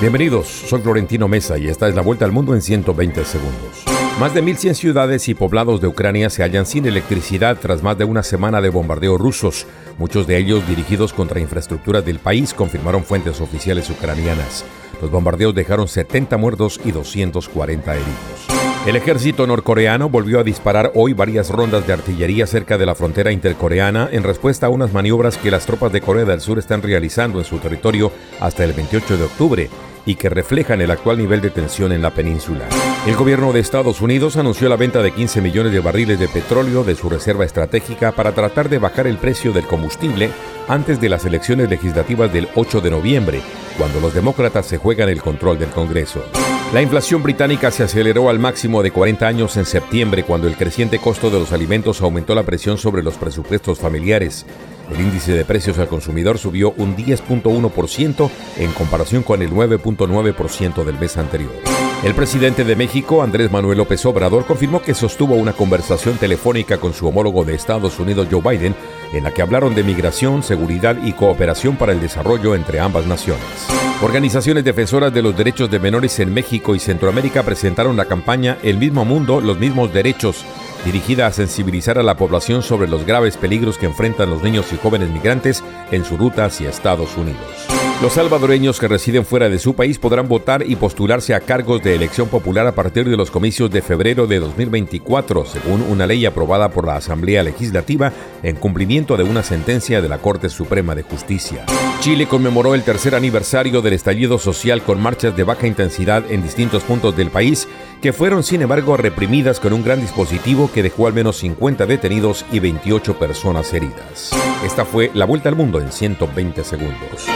Bienvenidos, soy Florentino Mesa y esta es la vuelta al mundo en 120 segundos. Más de 1.100 ciudades y poblados de Ucrania se hallan sin electricidad tras más de una semana de bombardeo rusos, muchos de ellos dirigidos contra infraestructuras del país, confirmaron fuentes oficiales ucranianas. Los bombardeos dejaron 70 muertos y 240 heridos. El ejército norcoreano volvió a disparar hoy varias rondas de artillería cerca de la frontera intercoreana en respuesta a unas maniobras que las tropas de Corea del Sur están realizando en su territorio hasta el 28 de octubre y que reflejan el actual nivel de tensión en la península. El gobierno de Estados Unidos anunció la venta de 15 millones de barriles de petróleo de su reserva estratégica para tratar de bajar el precio del combustible antes de las elecciones legislativas del 8 de noviembre, cuando los demócratas se juegan el control del Congreso. La inflación británica se aceleró al máximo de 40 años en septiembre cuando el creciente costo de los alimentos aumentó la presión sobre los presupuestos familiares. El índice de precios al consumidor subió un 10.1% en comparación con el 9.9% del mes anterior. El presidente de México, Andrés Manuel López Obrador, confirmó que sostuvo una conversación telefónica con su homólogo de Estados Unidos, Joe Biden, en la que hablaron de migración, seguridad y cooperación para el desarrollo entre ambas naciones. Organizaciones defensoras de los derechos de menores en México y Centroamérica presentaron la campaña El mismo mundo, los mismos derechos, dirigida a sensibilizar a la población sobre los graves peligros que enfrentan los niños y jóvenes migrantes en su ruta hacia Estados Unidos. Los salvadoreños que residen fuera de su país podrán votar y postularse a cargos de elección popular a partir de los comicios de febrero de 2024, según una ley aprobada por la Asamblea Legislativa en cumplimiento de una sentencia de la Corte Suprema de Justicia. Chile conmemoró el tercer aniversario del estallido social con marchas de baja intensidad en distintos puntos del país, que fueron sin embargo reprimidas con un gran dispositivo que dejó al menos 50 detenidos y 28 personas heridas. Esta fue la vuelta al mundo en 120 segundos.